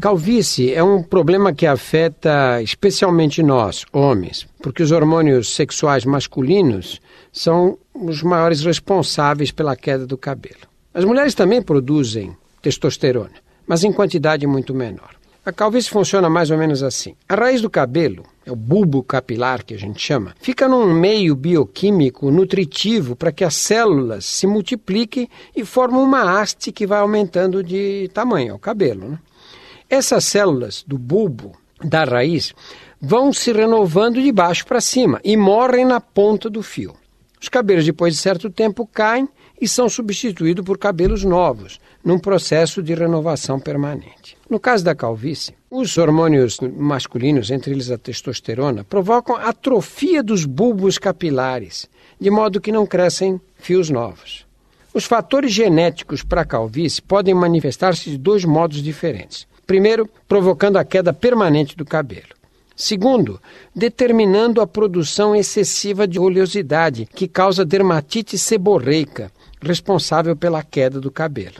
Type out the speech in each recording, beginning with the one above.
Calvície é um problema que afeta especialmente nós, homens, porque os hormônios sexuais masculinos são os maiores responsáveis pela queda do cabelo. As mulheres também produzem testosterona, mas em quantidade muito menor. A calvície funciona mais ou menos assim. A raiz do cabelo, é o bulbo capilar que a gente chama, fica num meio bioquímico nutritivo para que as células se multipliquem e formem uma haste que vai aumentando de tamanho, é o cabelo. Né? Essas células do bulbo, da raiz, vão se renovando de baixo para cima e morrem na ponta do fio. Os cabelos, depois de certo tempo, caem e são substituídos por cabelos novos, num processo de renovação permanente. No caso da calvície, os hormônios masculinos, entre eles a testosterona, provocam atrofia dos bulbos capilares, de modo que não crescem fios novos. Os fatores genéticos para a calvície podem manifestar-se de dois modos diferentes. Primeiro, provocando a queda permanente do cabelo. Segundo, determinando a produção excessiva de oleosidade, que causa dermatite seborreica, responsável pela queda do cabelo.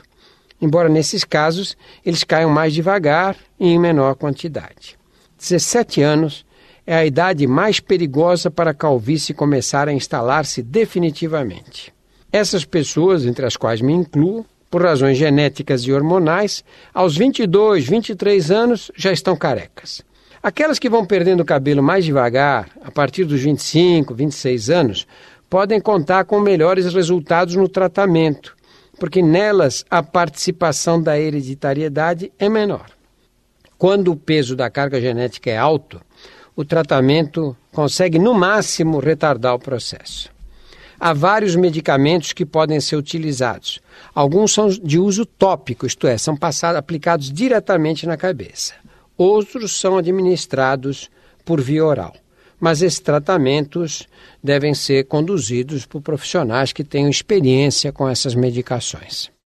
Embora nesses casos eles caiam mais devagar e em menor quantidade. 17 anos é a idade mais perigosa para a calvície começar a instalar-se definitivamente. Essas pessoas, entre as quais me incluo, por razões genéticas e hormonais, aos 22, 23 anos já estão carecas. Aquelas que vão perdendo o cabelo mais devagar, a partir dos 25, 26 anos, podem contar com melhores resultados no tratamento, porque nelas a participação da hereditariedade é menor. Quando o peso da carga genética é alto, o tratamento consegue no máximo retardar o processo. Há vários medicamentos que podem ser utilizados. Alguns são de uso tópico, isto é, são passados, aplicados diretamente na cabeça. Outros são administrados por via oral mas esses tratamentos devem ser conduzidos por profissionais que tenham experiência com essas medicações.